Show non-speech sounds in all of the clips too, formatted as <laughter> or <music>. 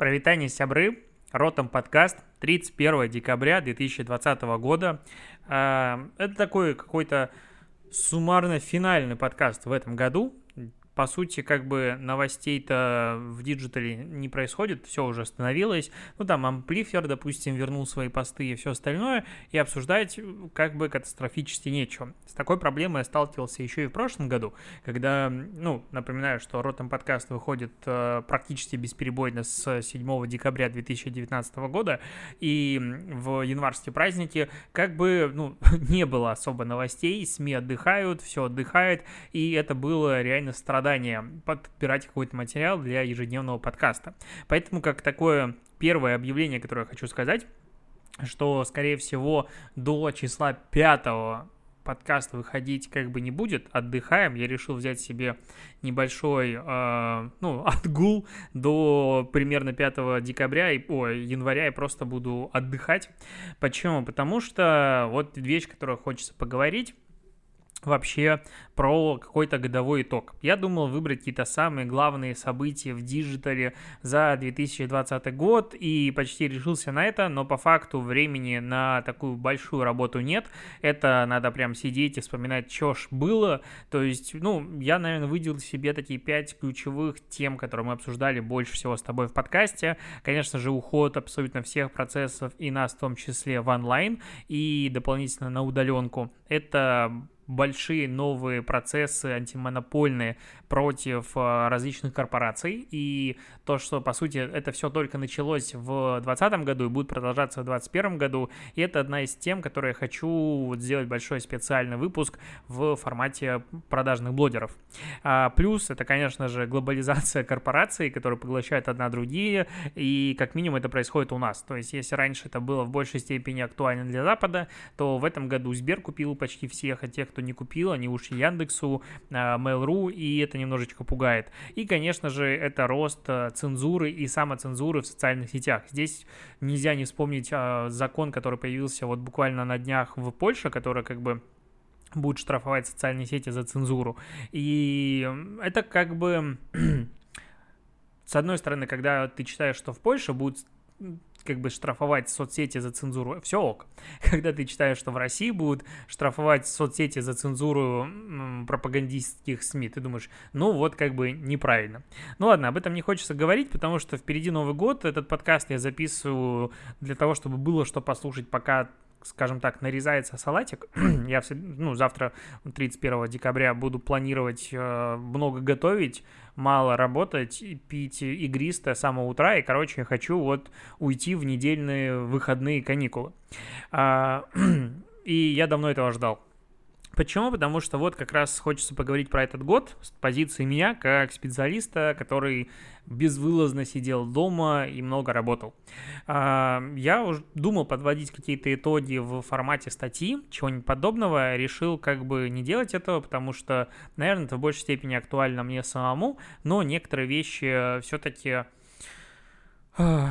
Прывітанне, сябры, Ротом подкаст, 31 декабря 2020 года. А, это такой какой-то суммарно-финальный подкаст в этом году по сути, как бы новостей-то в диджитале не происходит, все уже остановилось. Ну, там Amplifer, допустим, вернул свои посты и все остальное, и обсуждать как бы катастрофически нечего. С такой проблемой я сталкивался еще и в прошлом году, когда, ну, напоминаю, что Ротом подкаст выходит э, практически бесперебойно с 7 декабря 2019 года, и в январские праздники как бы, ну, <laughs> не было особо новостей, СМИ отдыхают, все отдыхает, и это было реально страдание задание подбирать какой-то материал для ежедневного подкаста. Поэтому как такое первое объявление, которое я хочу сказать, что, скорее всего, до числа 5 подкаст выходить как бы не будет, отдыхаем. Я решил взять себе небольшой, э, ну, <laughs> отгул до примерно 5 декабря, и, о, января и просто буду отдыхать. Почему? Потому что вот вещь, которую хочется поговорить, вообще про какой-то годовой итог. Я думал выбрать какие-то самые главные события в диджитале за 2020 год и почти решился на это, но по факту времени на такую большую работу нет. Это надо прям сидеть и вспоминать, что ж было. То есть, ну, я, наверное, выделил себе такие пять ключевых тем, которые мы обсуждали больше всего с тобой в подкасте. Конечно же, уход абсолютно всех процессов и нас в том числе в онлайн и дополнительно на удаленку. Это большие новые процессы антимонопольные против а, различных корпораций. И то, что, по сути, это все только началось в 2020 году и будет продолжаться в 2021 году. И это одна из тем, которые я хочу вот сделать большой специальный выпуск в формате продажных блогеров. А, плюс это, конечно же, глобализация корпораций, которые поглощают одна другие. И как минимум это происходит у нас. То есть, если раньше это было в большей степени актуально для Запада, то в этом году Сбер купил почти всех, а тех, кто не купил, они ушли Яндексу, а, Mail.ru, и это немножечко пугает. И, конечно же, это рост а, цензуры и самоцензуры в социальных сетях. Здесь нельзя не вспомнить а, закон, который появился вот буквально на днях в Польше, который как бы будет штрафовать социальные сети за цензуру. И это как бы... <clears throat> С одной стороны, когда ты читаешь, что в Польше будут как бы штрафовать соцсети за цензуру, все ок. <laughs> Когда ты читаешь, что в России будут штрафовать соцсети за цензуру пропагандистских СМИ, ты думаешь, ну вот как бы неправильно. Ну ладно, об этом не хочется говорить, потому что впереди Новый год, этот подкаст я записываю для того, чтобы было что послушать, пока скажем так, нарезается салатик. <clears throat> Я ну, завтра, 31 декабря, буду планировать э, много готовить, мало работать, пить игристое с самого утра. И, короче, я хочу вот уйти в недельные выходные каникулы. А, <clears throat> и я давно этого ждал. Почему? Потому что вот как раз хочется поговорить про этот год с позиции меня, как специалиста, который безвылазно сидел дома и много работал. А, я уже думал подводить какие-то итоги в формате статьи, чего-нибудь подобного. Решил как бы не делать этого, потому что, наверное, это в большей степени актуально мне самому, но некоторые вещи все-таки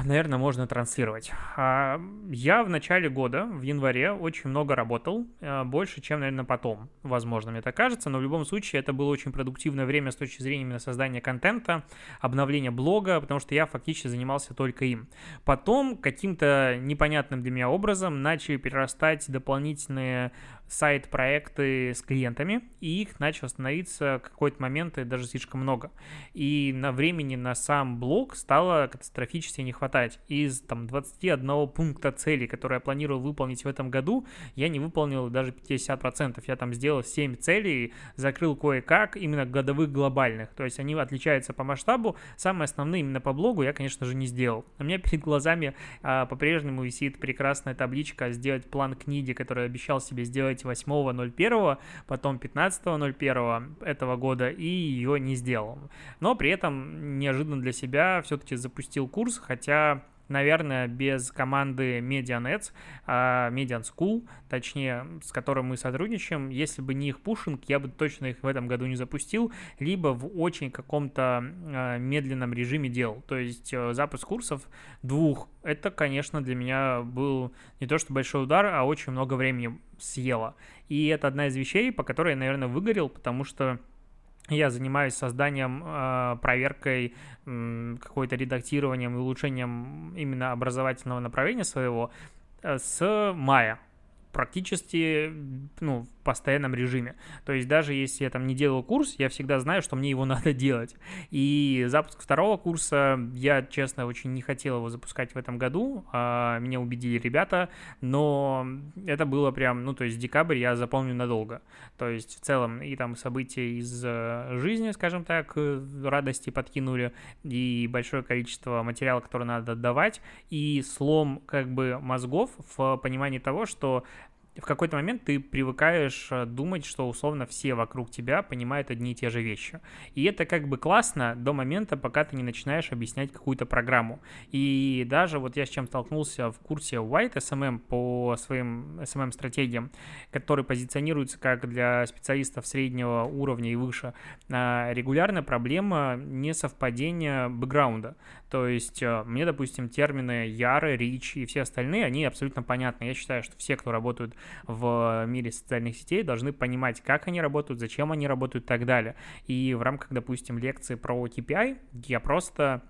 наверное, можно транслировать. А, я в начале года, в январе, очень много работал, а, больше, чем, наверное, потом, возможно, мне так кажется, но в любом случае это было очень продуктивное время с точки зрения именно создания контента, обновления блога, потому что я фактически занимался только им. Потом каким-то непонятным для меня образом начали перерастать дополнительные сайт-проекты с клиентами, и их начало становиться в какой-то момент даже слишком много. И на времени на сам блог стало катастрофически не хватать. Из там 21 пункта целей, которые я планировал выполнить в этом году, я не выполнил даже 50%. Я там сделал 7 целей, закрыл кое-как, именно годовых глобальных. То есть они отличаются по масштабу. Самые основные именно по блогу я, конечно же, не сделал. У меня перед глазами а, по-прежнему висит прекрасная табличка «Сделать план книги», который я обещал себе сделать сделать 8.01, потом 15.01 этого года и ее не сделал. Но при этом неожиданно для себя все-таки запустил курс, хотя наверное, без команды Medianets, а Median School, точнее, с которой мы сотрудничаем, если бы не их пушинг, я бы точно их в этом году не запустил, либо в очень каком-то а, медленном режиме делал. То есть э, запуск курсов двух, это, конечно, для меня был не то что большой удар, а очень много времени съело. И это одна из вещей, по которой я, наверное, выгорел, потому что я занимаюсь созданием, э, проверкой, э, какой-то редактированием и улучшением именно образовательного направления своего э, с мая. Практически, ну, постоянном режиме. То есть даже если я там не делал курс, я всегда знаю, что мне его <laughs> надо делать. И запуск второго курса, я, честно, очень не хотел его запускать в этом году. А меня убедили ребята, но это было прям, ну, то есть декабрь я запомню надолго. То есть в целом и там события из э, жизни, скажем так, э, радости подкинули, и большое количество материала, который надо отдавать, и слом как бы мозгов в понимании того, что в какой-то момент ты привыкаешь э, думать, что условно все вокруг тебя понимают одни и те же вещи. И это как бы классно до момента, пока ты не начинаешь объяснять какую-то программу. И даже вот я с чем столкнулся в курсе White SMM по своим SMM-стратегиям, который позиционируется как для специалистов среднего уровня и выше, а, регулярная проблема несовпадения бэкграунда. То есть э, мне, допустим, термины Яры, Рич и все остальные, они абсолютно понятны. Я считаю, что все, кто работают в мире социальных сетей, должны понимать, как они работают, зачем они работают и так далее. И в рамках, допустим, лекции про KPI я просто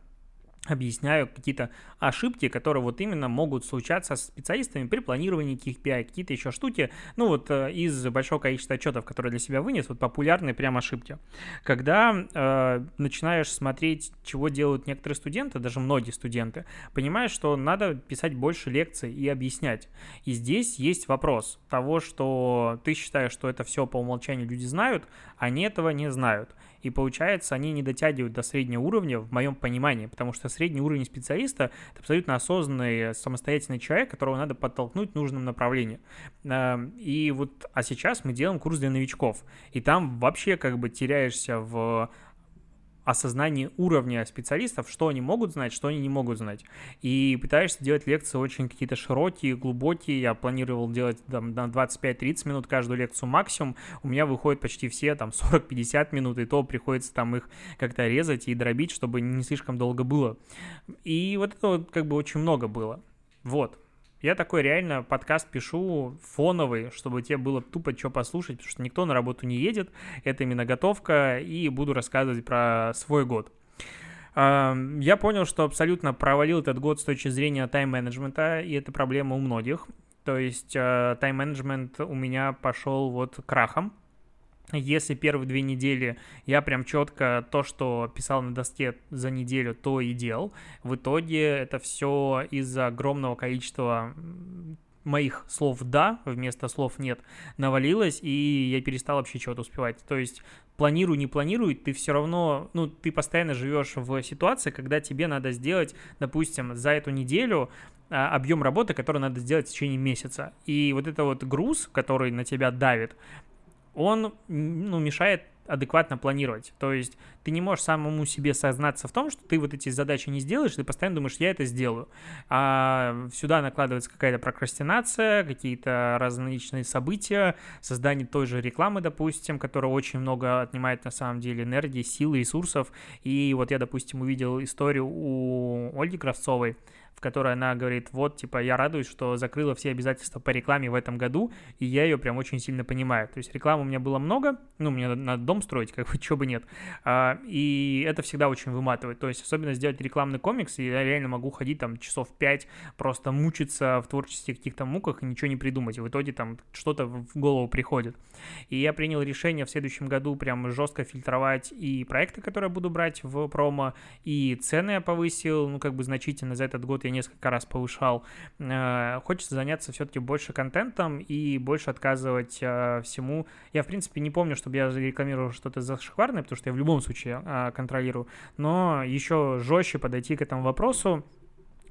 объясняю какие-то ошибки, которые вот именно могут случаться с специалистами при планировании KPI, какие-то еще штуки, ну вот э, из большого количества отчетов, которые для себя вынес, вот популярные прям ошибки. Когда э, начинаешь смотреть, чего делают некоторые студенты, даже многие студенты, понимаешь, что надо писать больше лекций и объяснять. И здесь есть вопрос того, что ты считаешь, что это все по умолчанию люди знают, а они этого не знают и получается, они не дотягивают до среднего уровня в моем понимании, потому что средний уровень специалиста — это абсолютно осознанный, самостоятельный человек, которого надо подтолкнуть в нужном направлении. Эм, и вот, а сейчас мы делаем курс для новичков, и там вообще как бы теряешься в осознании уровня специалистов, что они могут знать, что они не могут знать. И пытаешься делать лекции очень какие-то широкие, глубокие. Я планировал делать там, на 25-30 минут каждую лекцию максимум. У меня выходят почти все там 40-50 минут, и то приходится там их как-то резать и дробить, чтобы не слишком долго было. И вот это вот как бы очень много было. Вот. Я такой реально подкаст пишу фоновый, чтобы тебе было тупо что послушать, потому что никто на работу не едет, это именно готовка, и буду рассказывать про свой год. Я понял, что абсолютно провалил этот год с точки зрения тайм-менеджмента, и это проблема у многих. То есть э, тайм-менеджмент у меня пошел вот крахом, если первые две недели я прям четко то, что писал на доске за неделю, то и делал, в итоге это все из-за огромного количества моих слов «да» вместо слов «нет» навалилось, и я перестал вообще чего-то успевать. То есть планируй, не планируй, ты все равно, ну, ты постоянно живешь в ситуации, когда тебе надо сделать, допустим, за эту неделю а, объем работы, который надо сделать в течение месяца. И вот это вот груз, который на тебя давит, он ну, мешает адекватно планировать. То есть ты не можешь самому себе сознаться в том, что ты вот эти задачи не сделаешь, ты постоянно думаешь, я это сделаю. А сюда накладывается какая-то прокрастинация, какие-то различные события, создание той же рекламы, допустим, которая очень много отнимает на самом деле энергии, силы, ресурсов. И вот я, допустим, увидел историю у Ольги Кравцовой, в которой она говорит, вот, типа, я радуюсь, что закрыла все обязательства по рекламе в этом году, и я ее прям очень сильно понимаю. То есть рекламы у меня было много, ну, мне надо дом строить, <laughs> как бы, чего бы нет. А, и это всегда очень выматывает. То есть особенно сделать рекламный комикс, и я реально могу ходить там часов 5, просто мучиться в творческих каких-то муках и ничего не придумать. И в итоге там что-то в голову приходит. И я принял решение в следующем году прям жестко фильтровать и проекты, которые буду брать в промо, и цены я повысил, ну, как бы значительно за этот год я несколько раз повышал. Э, хочется заняться все-таки больше контентом и больше отказывать э, всему. Я, в принципе, не помню, чтобы я рекламировал что-то зашкварное, потому что я в любом случае э, контролирую, но еще жестче подойти к этому вопросу,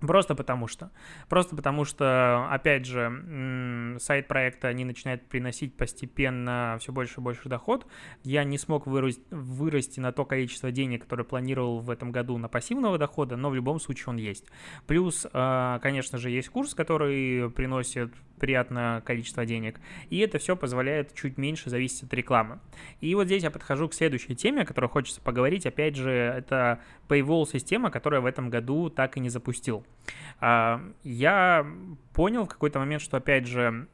Просто потому что. Просто потому что, опять же, сайт проекта не начинает приносить постепенно все больше и больше доход. Я не смог вырасти, вырасти на то количество денег, которое планировал в этом году на пассивного дохода, но в любом случае он есть. Плюс, а, конечно же, есть курс, который приносит приятное количество денег. И это все позволяет чуть меньше зависеть от рекламы. И вот здесь я подхожу к следующей теме, о которой хочется поговорить. Опять же, это Paywall-система, которая в этом году так и не запустил. А, я понял в какой-то момент, что, опять же,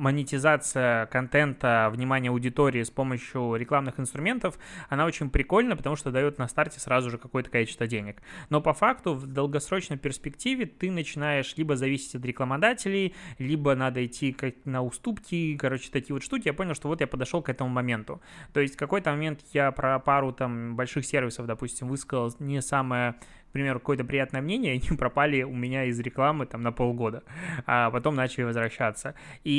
монетизация контента, внимания аудитории с помощью рекламных инструментов, она очень прикольна, потому что дает на старте сразу же какое-то количество денег. Но по факту в долгосрочной перспективе ты начинаешь либо зависеть от рекламодателей, либо надо идти как на уступки, короче, такие вот штуки. Я понял, что вот я подошел к этому моменту. То есть в какой-то момент я про пару там больших сервисов, допустим, высказал не самое к примеру, какое-то приятное мнение, <laughs> они пропали у меня из рекламы там на полгода, а потом начали возвращаться. И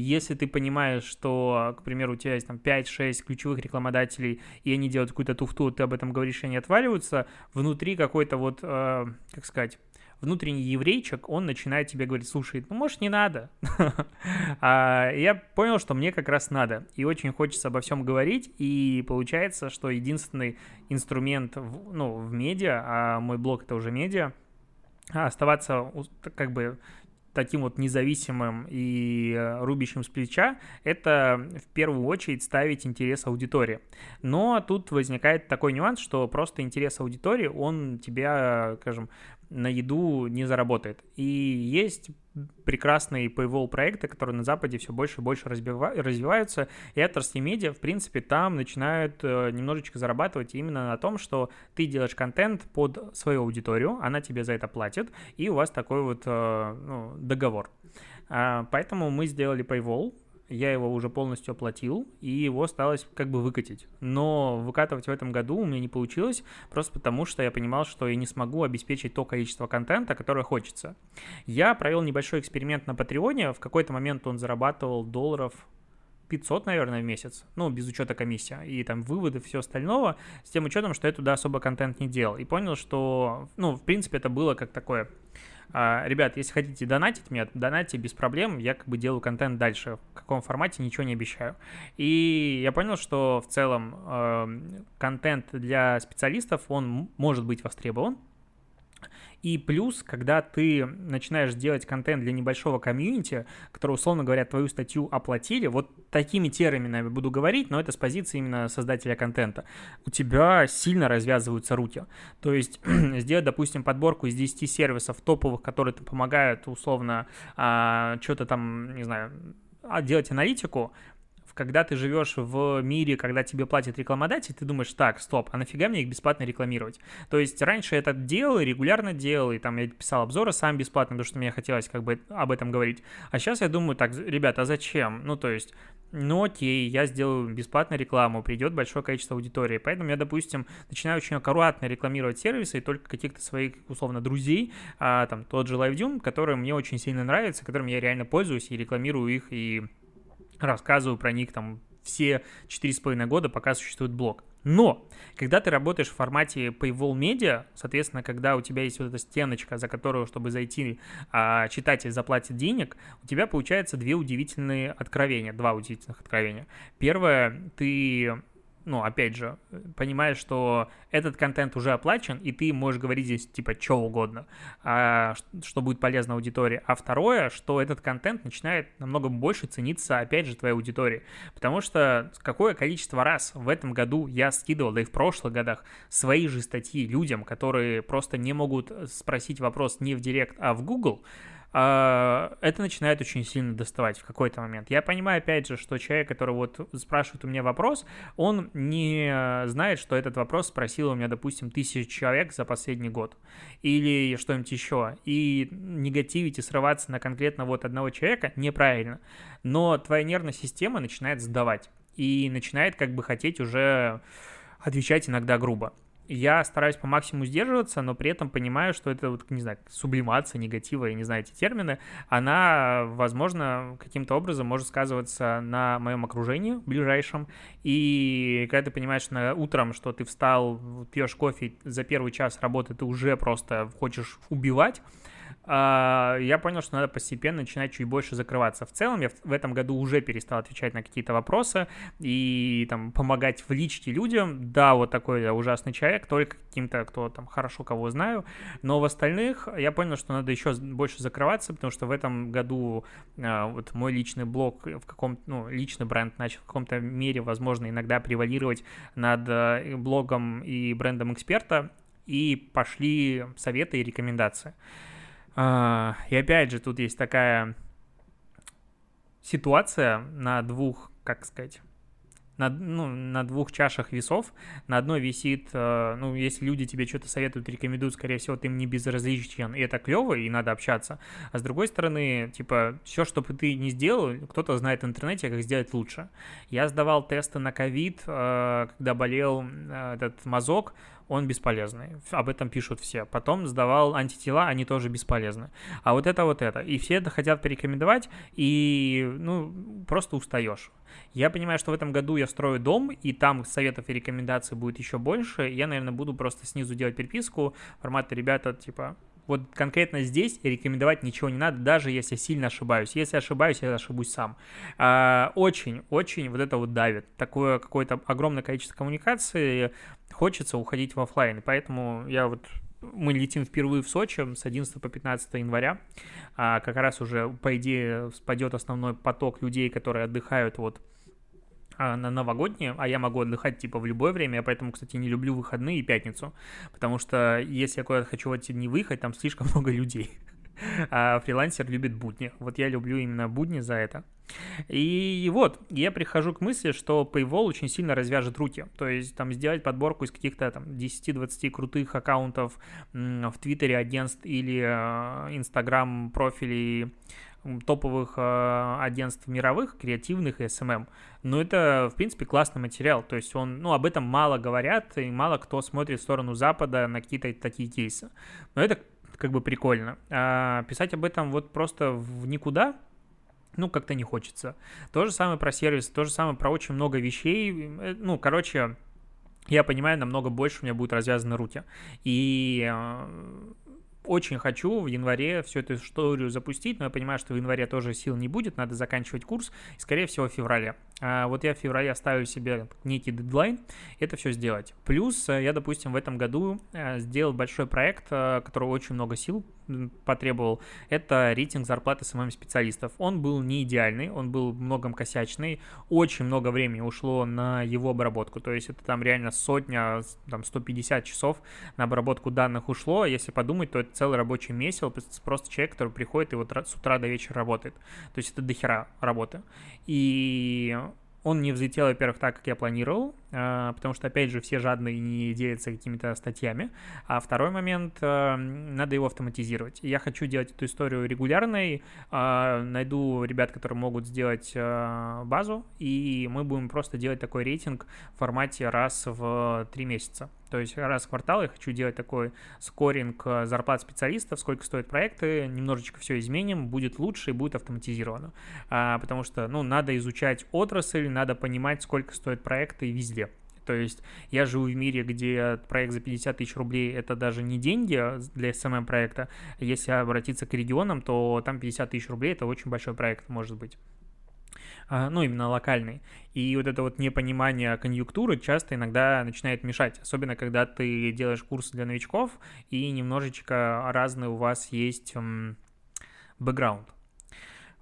если ты понимаешь, что, к примеру, у тебя есть там 5-6 ключевых рекламодателей, и они делают какую-то туфту, ты об этом говоришь, и они отваливаются, внутри какой-то вот, э, как сказать, внутренний еврейчик, он начинает тебе говорить, слушай, ну, может, не надо. <laughs> а я понял, что мне как раз надо, и очень хочется обо всем говорить, и получается, что единственный инструмент, ну, в медиа, а мой блог это уже медиа, оставаться как бы таким вот независимым и э, рубящим с плеча, это в первую очередь ставить интерес аудитории. Но тут возникает такой нюанс, что просто интерес аудитории, он тебя, скажем, на еду не заработает. И есть прекрасные paywall проекты, которые на Западе все больше и больше развиваются, и отрасли медиа, в принципе, там начинают э, немножечко зарабатывать именно на том, что ты делаешь контент под свою аудиторию, она тебе за это платит, и у вас такой вот э, ну, договор. А, поэтому мы сделали paywall, я его уже полностью оплатил, и его осталось как бы выкатить. Но выкатывать в этом году у меня не получилось, просто потому что я понимал, что я не смогу обеспечить то количество контента, которое хочется. Я провел небольшой эксперимент на Патреоне, в какой-то момент он зарабатывал долларов 500, наверное, в месяц, ну, без учета комиссии, и там выводы, все остального, с тем учетом, что я туда особо контент не делал. И понял, что, ну, в принципе, это было как такое ребят, если хотите донатить мне, донатьте без проблем, я как бы делаю контент дальше. В каком формате, ничего не обещаю. И я понял, что в целом э, контент для специалистов, он может быть востребован, и плюс, когда ты начинаешь делать контент для небольшого комьюнити, который, условно говоря, твою статью оплатили, вот такими терминами буду говорить, но это с позиции именно создателя контента, у тебя сильно развязываются руки. То есть <clears throat> сделать, допустим, подборку из 10 сервисов топовых, которые помогают, условно, а, что-то там, не знаю, а, делать аналитику, когда ты живешь в мире, когда тебе платят рекламодатель, ты думаешь, так, стоп, а нафига мне их бесплатно рекламировать? То есть раньше я это делал, регулярно делал, и там я писал обзоры сам бесплатно, потому что мне хотелось как бы об этом говорить. А сейчас я думаю, так, ребята, а зачем? Ну, то есть, ну окей, я сделаю бесплатную рекламу, придет большое количество аудитории. Поэтому я, допустим, начинаю очень аккуратно рекламировать сервисы и только каких-то своих, условно, друзей, а, там, тот же LiveDune, который мне очень сильно нравится, которым я реально пользуюсь и рекламирую их, и рассказываю про них там все четыре с половиной года, пока существует блог. Но, когда ты работаешь в формате Paywall Media, соответственно, когда у тебя есть вот эта стеночка, за которую, чтобы зайти, а, читатель заплатит денег, у тебя получается две удивительные откровения, два удивительных откровения. Первое, ты ну, опять же, понимаешь, что этот контент уже оплачен, и ты можешь говорить здесь, типа, что угодно, а, что будет полезно аудитории. А второе, что этот контент начинает намного больше цениться, опять же, твоей аудитории. Потому что какое количество раз в этом году я скидывал, да и в прошлых годах, свои же статьи людям, которые просто не могут спросить вопрос не в Директ, а в Google, это начинает очень сильно доставать в какой-то момент. Я понимаю, опять же, что человек, который вот спрашивает у меня вопрос, он не знает, что этот вопрос спросил у меня, допустим, тысячу человек за последний год или что-нибудь еще. И негативить и срываться на конкретно вот одного человека неправильно. Но твоя нервная система начинает сдавать и начинает как бы хотеть уже отвечать иногда грубо я стараюсь по максимуму сдерживаться, но при этом понимаю, что это, вот, не знаю, сублимация негатива, я не знаю эти термины, она, возможно, каким-то образом может сказываться на моем окружении ближайшем, и когда ты понимаешь на утром, что ты встал, пьешь кофе, за первый час работы ты уже просто хочешь убивать, я понял, что надо постепенно начинать чуть больше закрываться. В целом я в этом году уже перестал отвечать на какие-то вопросы и там помогать в личке людям. Да, вот такой я ужасный человек, только каким-то, кто там хорошо кого знаю, но в остальных я понял, что надо еще больше закрываться, потому что в этом году а, вот мой личный блог в каком ну, личный бренд начал в каком-то мере, возможно, иногда превалировать над э, блогом и брендом эксперта, и пошли советы и рекомендации. А, и опять же, тут есть такая ситуация на двух, как сказать, на, ну, на двух чашах весов. На одной висит, э, ну, если люди тебе что-то советуют, рекомендуют, скорее всего, ты им не безразличен, и это клево, и надо общаться. А с другой стороны, типа, все, что бы ты не сделал, кто-то знает в интернете, как сделать лучше. Я сдавал тесты на ковид, э, когда болел э, этот мазок, он бесполезный. Об этом пишут все. Потом сдавал антитела, они тоже бесполезны. А вот это вот это. И все это хотят порекомендовать, и, ну, просто устаешь. Я понимаю, что в этом году я строю дом, и там советов и рекомендаций будет еще больше. Я, наверное, буду просто снизу делать переписку формата ребята, типа, вот конкретно здесь рекомендовать ничего не надо, даже если сильно ошибаюсь. Если ошибаюсь, я ошибусь сам. Очень-очень вот это вот давит. Такое какое-то огромное количество коммуникации, хочется уходить в офлайн. Поэтому я вот мы летим впервые в Сочи с 11 по 15 января. А как раз уже, по идее, спадет основной поток людей, которые отдыхают вот а, на новогодние, а я могу отдыхать типа в любое время, я поэтому, кстати, не люблю выходные и пятницу, потому что если я куда-то хочу в эти дни выехать, там слишком <laughs> много людей, а фрилансер любит будни, вот я люблю именно будни за это. И вот, я прихожу к мысли, что Paywall очень сильно развяжет руки. То есть там сделать подборку из каких-то там 10-20 крутых аккаунтов в Твиттере агентств или Инстаграм профилей топовых э, агентств мировых, креативных и SMM. Но это, в принципе, классный материал. То есть он, ну, об этом мало говорят, и мало кто смотрит в сторону Запада на какие-то такие кейсы. Но это как бы прикольно. А писать об этом вот просто в никуда, ну, как-то не хочется. То же самое про сервис, то же самое про очень много вещей. Э, ну, короче, я понимаю, намного больше у меня будут развязаны руки. И э, очень хочу в январе всю эту историю запустить, но я понимаю, что в январе тоже сил не будет, надо заканчивать курс, и, скорее всего, в феврале. А вот я в феврале оставлю себе некий дедлайн, это все сделать. Плюс э, я, допустим, в этом году э, сделал большой проект, э, который очень много сил потребовал, это рейтинг зарплаты самим специалистов. Он был не идеальный, он был многом косячный, очень много времени ушло на его обработку, то есть это там реально сотня, там 150 часов на обработку данных ушло, если подумать, то это целый рабочий месяц, просто человек, который приходит и вот с утра до вечера работает, то есть это дохера работы. И он не взлетел, во-первых, так, как я планировал, а, потому что, опять же, все жадные не делятся какими-то статьями. А второй момент, а, надо его автоматизировать. Я хочу делать эту историю регулярной, а, найду ребят, которые могут сделать базу, и мы будем просто делать такой рейтинг в формате раз в три месяца. То есть раз в квартал я хочу делать такой скоринг зарплат специалистов, сколько стоят проекты, немножечко все изменим, будет лучше и будет автоматизировано. Потому что, ну, надо изучать отрасль, надо понимать, сколько стоят проекты везде. То есть я живу в мире, где проект за 50 тысяч рублей это даже не деньги для SMM проекта. Если обратиться к регионам, то там 50 тысяч рублей это очень большой проект, может быть. А, ну, именно локальный. И вот это вот непонимание конъюнктуры часто иногда начинает мешать, особенно когда ты делаешь курс для новичков, и немножечко разный у вас есть бэкграунд.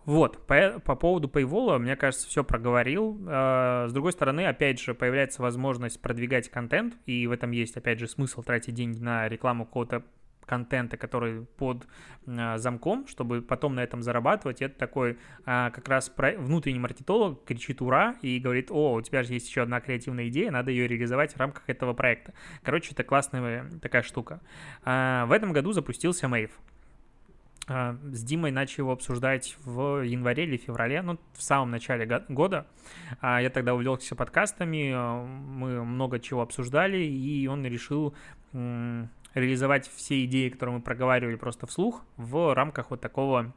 Вот, по, по поводу Paywall, мне кажется, все проговорил. А, с другой стороны, опять же, появляется возможность продвигать контент, и в этом есть, опять же, смысл тратить деньги на рекламу какого-то контента, который под э, замком, чтобы потом на этом зарабатывать. Это такой э, как раз внутренний маркетолог кричит «Ура!» и говорит «О, у тебя же есть еще одна креативная идея, надо ее реализовать в рамках этого проекта». Короче, это классная такая штука. В этом году запустился Мейв с Димой начали его обсуждать в январе или феврале, ну, в самом начале года. Я тогда увлекся подкастами, мы много чего обсуждали, и он решил реализовать все идеи, которые мы проговаривали просто вслух, в рамках вот такого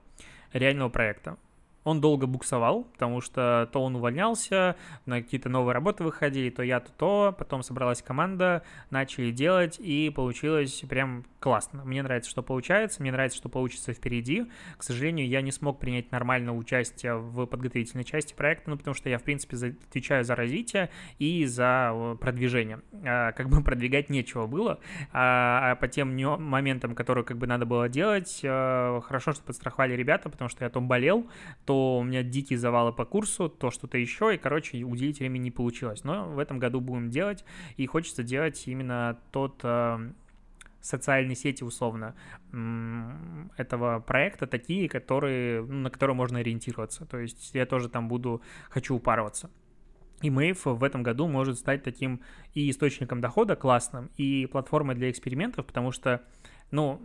реального проекта. Он долго буксовал, потому что то он увольнялся, на какие-то новые работы выходили, то я, то то. Потом собралась команда, начали делать, и получилось прям классно. Мне нравится, что получается, мне нравится, что получится впереди. К сожалению, я не смог принять нормальное участие в подготовительной части проекта, ну, потому что я, в принципе, отвечаю за развитие и за э, продвижение. А, как бы <laughs> продвигать нечего было, а, а по тем моментам, которые как бы надо было делать, а, хорошо, что подстраховали ребята, потому что я то болел, то у меня дикие завалы по курсу, то что-то еще, и, короче, уделить времени не получилось. Но в этом году будем делать, и хочется делать именно тот социальные сети, условно, этого проекта такие, которые, ну, на которые можно ориентироваться. То есть я тоже там буду, хочу упарываться. И Mave в этом году может стать таким и источником дохода классным, и платформой для экспериментов, потому что ну,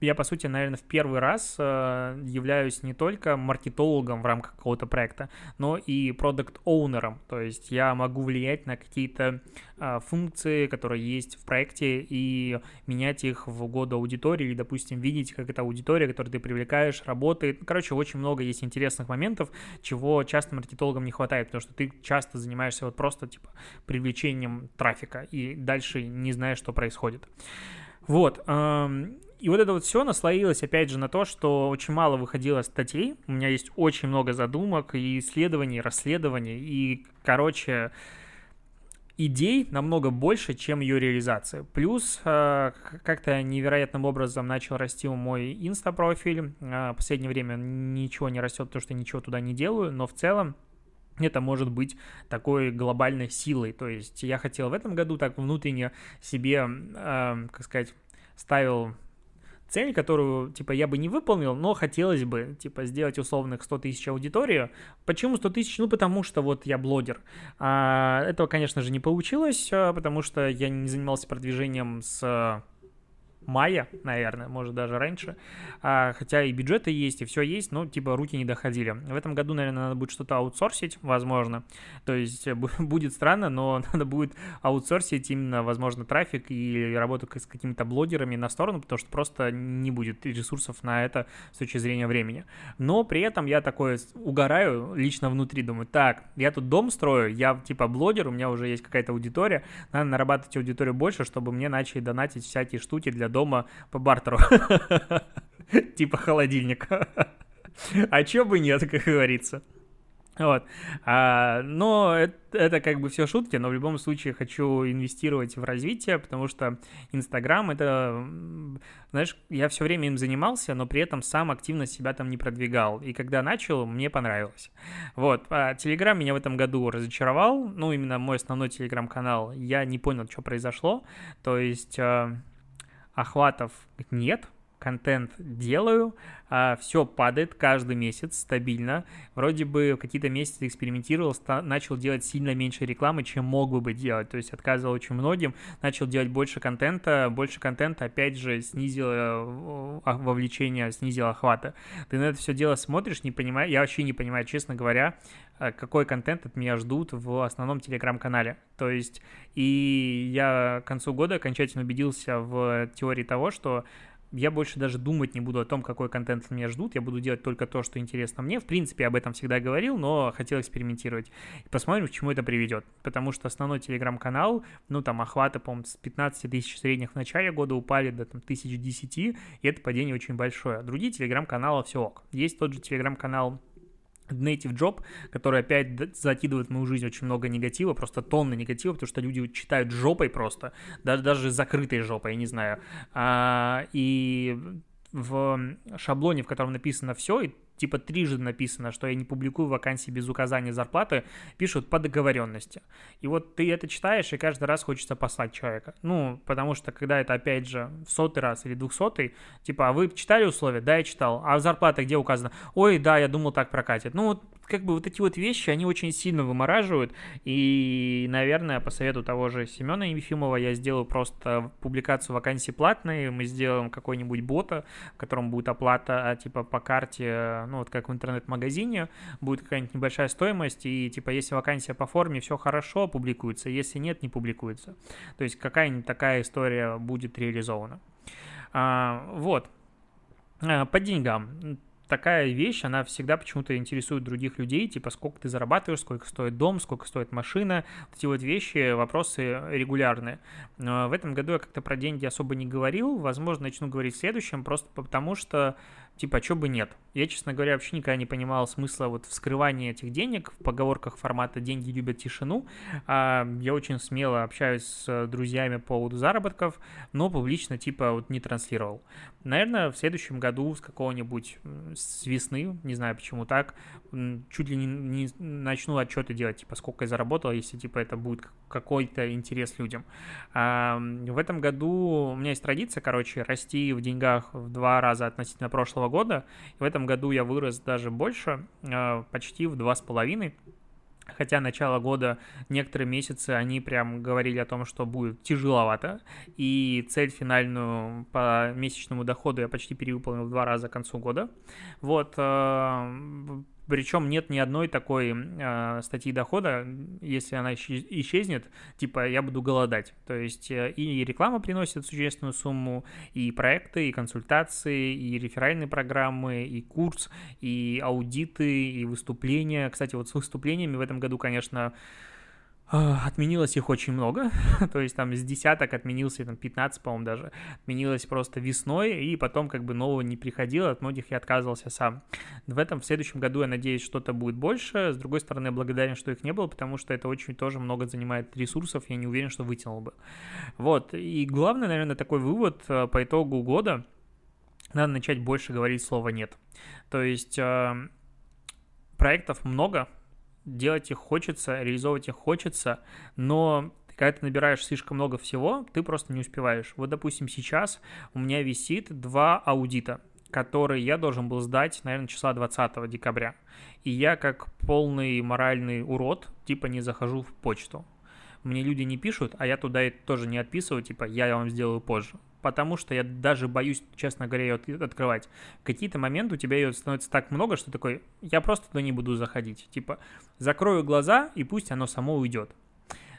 я, по сути, наверное, в первый раз э, являюсь не только маркетологом в рамках какого-то проекта, но и продукт-оунером, то есть я могу влиять на какие-то э, функции, которые есть в проекте, и менять их в угоду аудитории, или, допустим, видеть, как эта аудитория, которую ты привлекаешь, работает. Короче, очень много есть интересных моментов, чего часто маркетологам не хватает, потому что ты часто занимаешься вот просто, типа, привлечением трафика, и дальше не знаешь, что происходит. Вот. И вот это вот все наслоилось, опять же, на то, что очень мало выходило статей. У меня есть очень много задумок и исследований, расследований. И, короче, идей намного больше, чем ее реализация. Плюс э, как-то невероятным образом начал расти мой инста-профиль. Э, в последнее время ничего не растет, потому что ничего туда не делаю, но в целом это может быть такой глобальной силой. То есть я хотел в этом году так внутренне себе, э, как сказать, ставил цель, которую, типа, я бы не выполнил, но хотелось бы, типа, сделать условных 100 тысяч аудиторию. Почему 100 тысяч? Ну, потому что вот я блогер. А, этого, конечно же, не получилось, а, потому что я не занимался продвижением с мая, наверное, может даже раньше. А, хотя и бюджеты есть, и все есть, но типа руки не доходили. В этом году, наверное, надо будет что-то аутсорсить, возможно. То есть <laughs> будет странно, но <laughs> надо будет аутсорсить именно, возможно, трафик и работу с какими-то блогерами на сторону, потому что просто не будет ресурсов на это с точки зрения времени. Но при этом я такое угораю лично внутри, думаю, так, я тут дом строю, я типа блогер, у меня уже есть какая-то аудитория, надо нарабатывать аудиторию больше, чтобы мне начали донатить всякие штуки для дома по бартеру. <laughs> Типа холодильника. А чё бы нет, как говорится. Вот. А, но это, это как бы все шутки, но в любом случае хочу инвестировать в развитие, потому что Инстаграм это, знаешь, я все время им занимался, но при этом сам активно себя там не продвигал. И когда начал, мне понравилось. Вот. А Телеграм меня в этом году разочаровал. Ну, именно мой основной Телеграм-канал. Я не понял, что произошло. То есть а, охватов нет, контент делаю, а, все падает каждый месяц стабильно. Вроде бы какие-то месяцы экспериментировал, начал делать сильно меньше рекламы, чем мог бы бы делать. То есть отказывал очень многим, начал делать больше контента, больше контента, опять же, снизил э, вовлечение, снизил охвата. Ты на это все дело смотришь, не понимаю, я вообще не понимаю, честно говоря, э, какой контент от меня ждут в основном телеграм-канале. То есть, и я к концу года окончательно убедился в теории того, что я больше даже думать не буду о том, какой контент меня ждут, я буду делать только то, что интересно мне. В принципе, об этом всегда говорил, но хотел экспериментировать. И посмотрим, к чему это приведет. Потому что основной телеграм-канал, ну, там, охваты, по-моему, с 15 тысяч средних в начале года упали до, там, тысяч десяти, и это падение очень большое. Другие телеграм-каналы все ок. Есть тот же телеграм-канал Native Job, который опять закидывает в мою жизнь очень много негатива, просто тонны негатива, потому что люди читают жопой просто, даже, даже закрытой жопой, я не знаю. А, и в шаблоне, в котором написано все, и типа трижды написано, что я не публикую вакансии без указания зарплаты, пишут по договоренности. И вот ты это читаешь, и каждый раз хочется послать человека. Ну, потому что когда это, опять же, в сотый раз или двухсотый, типа, а вы читали условия? Да, я читал. А зарплата где указана? Ой, да, я думал, так прокатит. Ну, вот как бы вот эти вот вещи, они очень сильно вымораживают, и, наверное, по совету того же Семена Ефимова я сделаю просто публикацию вакансий платной, мы сделаем какой-нибудь бота, в котором будет оплата, а, типа, по карте, ну, вот как в интернет-магазине, будет какая-нибудь небольшая стоимость, и, типа, если вакансия по форме, все хорошо, публикуется, если нет, не публикуется. То есть какая-нибудь такая история будет реализована. А, вот. А, по деньгам такая вещь, она всегда почему-то интересует других людей, типа сколько ты зарабатываешь, сколько стоит дом, сколько стоит машина, эти вот вещи, вопросы регулярные. Но в этом году я как-то про деньги особо не говорил, возможно, начну говорить в следующем, просто потому что типа, а что бы нет? Я, честно говоря, вообще никогда не понимал смысла вот вскрывания этих денег в поговорках формата «деньги любят тишину». А, я очень смело общаюсь с друзьями по поводу заработков, но публично, типа, вот не транслировал. Наверное, в следующем году с какого-нибудь, с весны, не знаю почему так, чуть ли не, не начну отчеты делать, типа, сколько я заработал, если, типа, это будет какой-то интерес людям. А, в этом году у меня есть традиция, короче, расти в деньгах в два раза относительно прошлого года. И в этом году я вырос даже больше, а, почти в два с половиной. Хотя начало года, некоторые месяцы, они прям говорили о том, что будет тяжеловато. И цель финальную по месячному доходу я почти перевыполнил в два раза к концу года. Вот, а, причем нет ни одной такой э, статьи дохода, если она исчезнет, типа я буду голодать. То есть э, и реклама приносит существенную сумму, и проекты, и консультации, и реферальные программы, и курс, и аудиты, и выступления. Кстати, вот с выступлениями в этом году, конечно, отменилось их очень много, <laughs> то есть там с десяток отменился, там 15, по-моему, даже, отменилось просто весной, и потом как бы нового не приходило, от многих я отказывался сам. В этом, в следующем году, я надеюсь, что-то будет больше, с другой стороны, я благодарен, что их не было, потому что это очень тоже много занимает ресурсов, я не уверен, что вытянул бы. Вот, и главный, наверное, такой вывод э, по итогу года, надо начать больше говорить слова «нет». То есть э, проектов много, делать их хочется, реализовывать их хочется, но когда ты набираешь слишком много всего, ты просто не успеваешь. Вот, допустим, сейчас у меня висит два аудита, которые я должен был сдать, наверное, числа 20 декабря. И я как полный моральный урод, типа, не захожу в почту. Мне люди не пишут, а я туда тоже не отписываю, типа, я вам сделаю позже потому что я даже боюсь, честно говоря, ее открывать. Какие-то моменты у тебя ее становится так много, что такой, я просто туда не буду заходить. Типа, закрою глаза, и пусть оно само уйдет.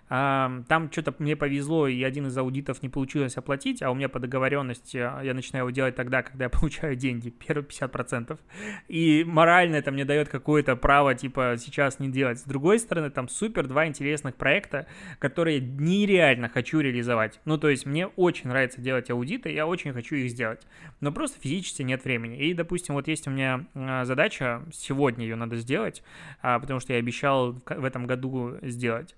Там что-то мне повезло, и один из аудитов не получилось оплатить, а у меня по договоренности а, я начинаю его делать тогда, когда я <laughs> получаю деньги, первые 50%. И морально это мне дает какое-то право, типа, сейчас не делать. С другой стороны, там супер два интересных проекта, которые нереально хочу реализовать. Ну, то есть мне очень нравится делать аудиты, я очень хочу их сделать. Но просто физически нет времени. И, допустим, вот есть у меня а, задача, сегодня ее надо сделать, а, потому что я обещал в этом году сделать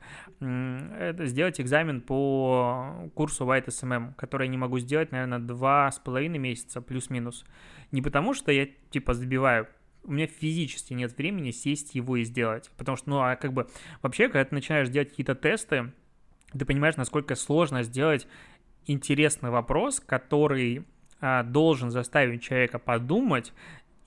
сделать экзамен по курсу White SMM, который я не могу сделать, наверное, два с половиной месяца плюс-минус. Не потому, что я, типа, забиваю, у меня физически нет времени сесть его и сделать. Потому что, ну, а как бы, вообще, когда ты начинаешь делать какие-то тесты, ты понимаешь, насколько сложно сделать интересный вопрос, который а, должен заставить человека подумать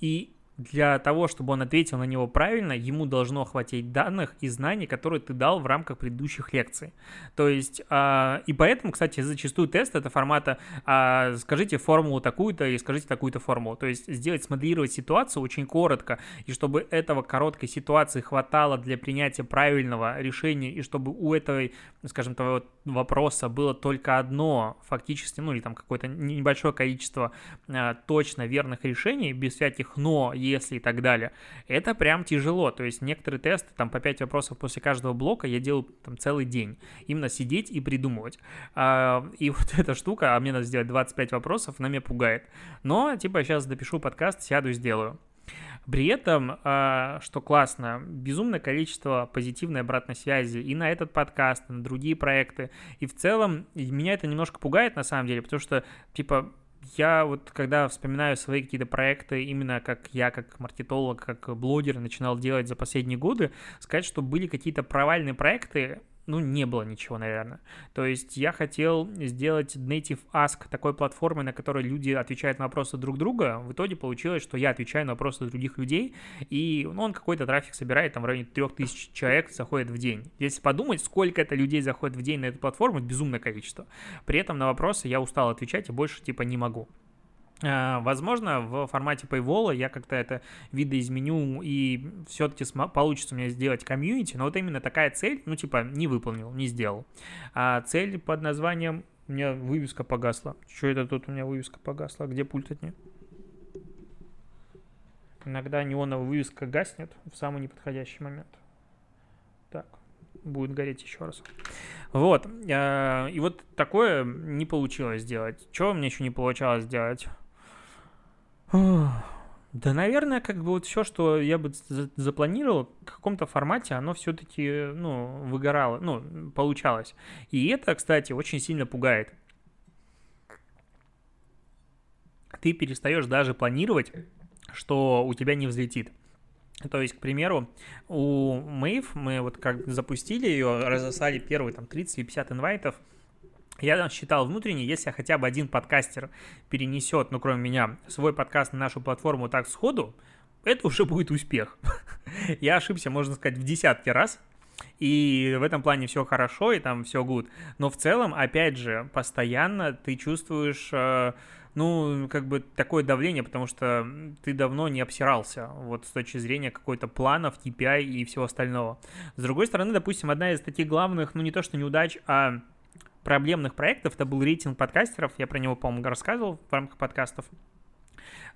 и для того, чтобы он ответил на него правильно, ему должно хватить данных и знаний, которые ты дал в рамках предыдущих лекций. То есть, э, и поэтому, кстати, зачастую тест это формата э, «скажите формулу такую-то» и «скажите такую-то формулу». То есть сделать, смоделировать ситуацию очень коротко, и чтобы этого короткой ситуации хватало для принятия правильного решения, и чтобы у этой, скажем, того вопроса было только одно фактически, ну или там какое-то небольшое количество э, точно верных решений, без всяких «но», если и так далее. Это прям тяжело. То есть некоторые тесты, там по 5 вопросов после каждого блока я делаю там целый день. Именно сидеть и придумывать. А, и <laughs> вот эта штука, а мне надо сделать 25 вопросов, она меня пугает. Но, типа, сейчас допишу подкаст, сяду и сделаю. При этом, а, что классно, безумное количество позитивной обратной связи и на этот подкаст, и на другие проекты. И в целом меня это немножко пугает на самом деле, потому что, типа, я вот когда вспоминаю свои какие-то проекты, именно как я, как маркетолог, как блогер начинал делать за последние годы, сказать, что были какие-то провальные проекты, ну, не было ничего, наверное. То есть я хотел сделать Native Ask такой платформой, на которой люди отвечают на вопросы друг друга. В итоге получилось, что я отвечаю на вопросы других людей, и ну, он какой-то трафик собирает, там в районе 3000 человек заходит в день. Если подумать, сколько это людей заходит в день на эту платформу, это безумное количество. При этом на вопросы я устал отвечать и больше типа не могу. А, возможно, в формате Paywall я как-то это видоизменю и все-таки получится у меня сделать комьюнити, но вот именно такая цель, ну, типа, не выполнил, не сделал. А цель под названием... У меня вывеска погасла. Что это тут у меня вывеска погасла? Где пульт от нее? Иногда неоновая вывеска гаснет в самый неподходящий момент. Так, будет гореть еще раз. Вот. А, и вот такое не получилось сделать. Что мне еще не получалось сделать? Да, наверное, как бы вот все, что я бы запланировал в каком-то формате, оно все-таки, ну, выгорало, ну, получалось. И это, кстати, очень сильно пугает. Ты перестаешь даже планировать, что у тебя не взлетит. То есть, к примеру, у Мэйв мы вот как запустили ее, разослали первые там 30 или 50 инвайтов, я считал внутренне, если хотя бы один подкастер перенесет, ну, кроме меня, свой подкаст на нашу платформу так сходу, это уже будет успех. <laughs> Я ошибся, можно сказать, в десятки раз, и в этом плане все хорошо, и там все good. Но в целом, опять же, постоянно ты чувствуешь, э, ну, как бы такое давление, потому что ты давно не обсирался, вот с точки зрения какой-то планов, KPI и всего остального. С другой стороны, допустим, одна из таких главных, ну, не то что неудач, а проблемных проектов, это был рейтинг подкастеров, я про него, по-моему, рассказывал в рамках подкастов.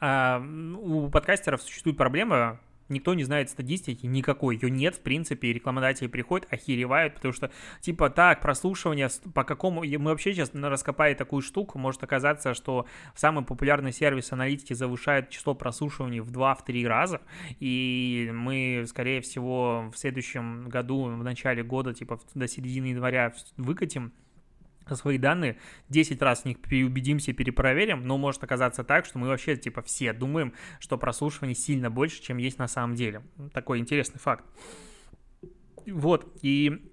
А, у подкастеров существует проблема, никто не знает статистики никакой, ее нет, в принципе, и рекламодатели приходят, охеревают, потому что, типа, так, прослушивание, по какому, мы вообще сейчас раскопали такую штуку, может оказаться, что самый популярный сервис аналитики завышает число прослушиваний в 2-3 раза, и мы, скорее всего, в следующем году, в начале года, типа, до середины января выкатим свои данные, 10 раз в них переубедимся, перепроверим, но может оказаться так, что мы вообще, типа, все думаем, что прослушивание сильно больше, чем есть на самом деле. Такой интересный факт. Вот, и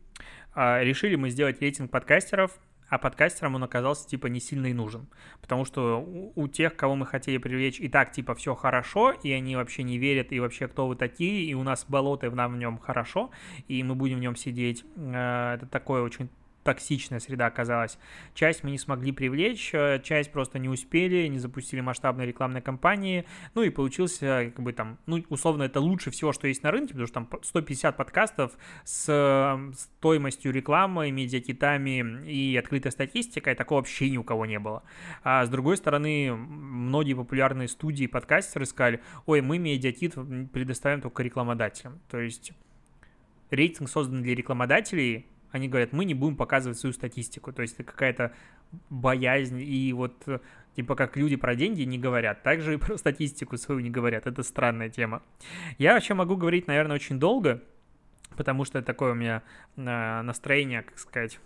а, решили мы сделать рейтинг подкастеров, а подкастерам он оказался, типа, не сильно и нужен. Потому что у, у тех, кого мы хотели привлечь, и так, типа, все хорошо, и они вообще не верят, и вообще, кто вы такие, и у нас болото, и нам в нем хорошо, и мы будем в нем сидеть. Э, это такое очень токсичная среда оказалась. Часть мы не смогли привлечь, э, часть просто не успели, не запустили масштабные рекламные кампании, ну и получился, как бы там, ну, условно, это лучше всего, что есть на рынке, потому что там 150 подкастов с стоимостью рекламы, медиакитами и открытой статистикой, такого вообще ни у кого не было. А с другой стороны, многие популярные студии подкастеры сказали, ой, мы медиакит предоставим только рекламодателям. То есть рейтинг создан для рекламодателей, они говорят, мы не будем показывать свою статистику. То есть это какая-то боязнь, и вот типа как люди про деньги не говорят, так же и про статистику свою не говорят. Это странная тема. Я вообще могу говорить, наверное, очень долго, потому что такое у меня э, настроение, как сказать,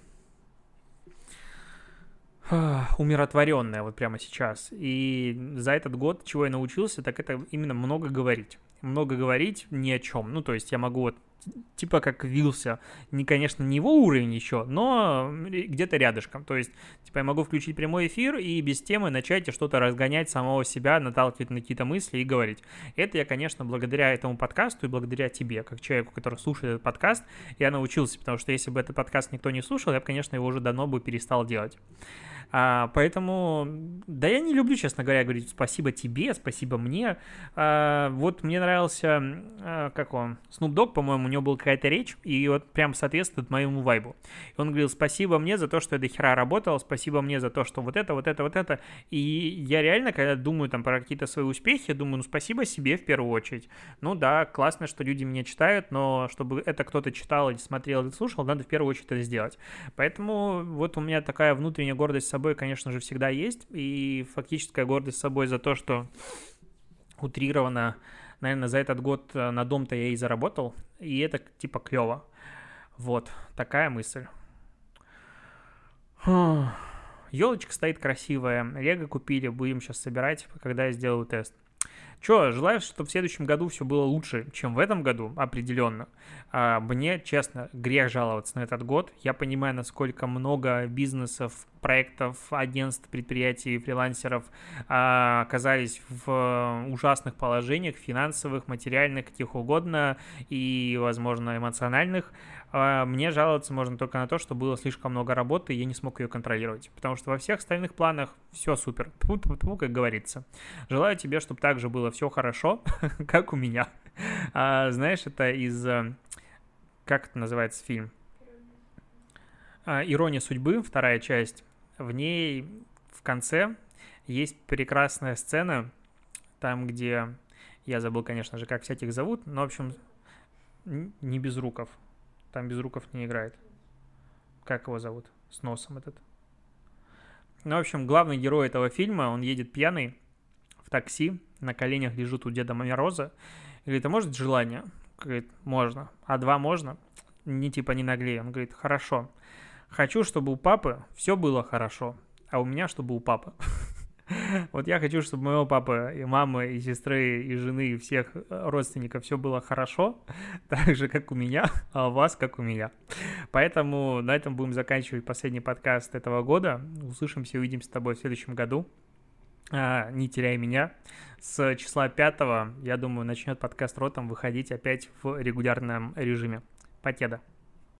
<sighs> умиротворенное вот прямо сейчас. И за этот год, чего я научился, так это именно много говорить. Много говорить ни о чем. Ну, то есть я могу вот типа как вился. Не, конечно, не его уровень еще, но где-то рядышком. То есть, типа, я могу включить прямой эфир и без темы начать что-то разгонять самого себя, наталкивать на какие-то мысли и говорить. Это я, конечно, благодаря этому подкасту и благодаря тебе, как человеку, который слушает этот подкаст, я научился, потому что если бы этот подкаст никто не слушал, я бы, конечно, его уже давно бы перестал делать. А, поэтому, да я не люблю, честно говоря, говорить спасибо тебе, спасибо мне. А, вот мне нравился, а, как он, Snoop Dogg, по-моему, у него была какая-то речь, и вот прям соответствует моему вайбу. И он говорил, спасибо мне за то, что я до хера работал, спасибо мне за то, что вот это, вот это, вот это. И я реально, когда думаю там про какие-то свои успехи, думаю, ну спасибо себе в первую очередь. Ну да, классно, что люди меня читают, но чтобы это кто-то читал или смотрел или слушал, надо в первую очередь это сделать. Поэтому вот у меня такая внутренняя гордость собой конечно же, всегда есть, и фактическая гордость собой за то, что утрированно, наверное, за этот год э, на дом-то я и заработал, и это типа клево. Вот, такая мысль. Елочка стоит красивая, лего купили, будем сейчас собирать, когда я сделаю тест. Че, желаю, чтобы в следующем году все было лучше, чем в этом году, определенно. А, мне, честно, грех жаловаться на этот год. Я понимаю, насколько много бизнесов, проектов, агентств, предприятий, фрилансеров а, оказались в ужасных положениях, финансовых, материальных, каких угодно, и, возможно, эмоциональных. А, мне жаловаться можно только на то, что было слишком много работы, и я не смог ее контролировать. Потому что во всех остальных планах все супер. Тьфу -тьфу -тьфу, как говорится. Желаю тебе, чтобы также было все хорошо, <laughs> как у меня. А, знаешь, это из... Э, как это называется фильм? А, «Ирония судьбы», вторая часть. В ней в конце есть прекрасная сцена, там, где... Я забыл, конечно же, как всяких зовут, но, в общем, не без руков. Там Безруков не играет. Как его зовут? С носом этот. Ну, в общем, главный герой этого фильма, он едет пьяный в такси, на коленях лежит у Деда Мороза. Говорит, а может желание? Говорит, можно. А два можно? Не типа не наглее. Он говорит, хорошо. Хочу, чтобы у папы все было хорошо, а у меня, чтобы у папы. <laughs> <laughs> Вот я хочу, чтобы моего папы и мамы, и сестры, и жены, и всех э, родственников все было хорошо, <laughs> так же, как у меня, <laughs> а у вас, как у меня. Поэтому на этом будем заканчивать последний подкаст этого года. Услышимся, увидимся с тобой в следующем году. А, не теряй меня. С числа 5, я думаю, начнет подкаст Ротом выходить опять в регулярном режиме. Покеда.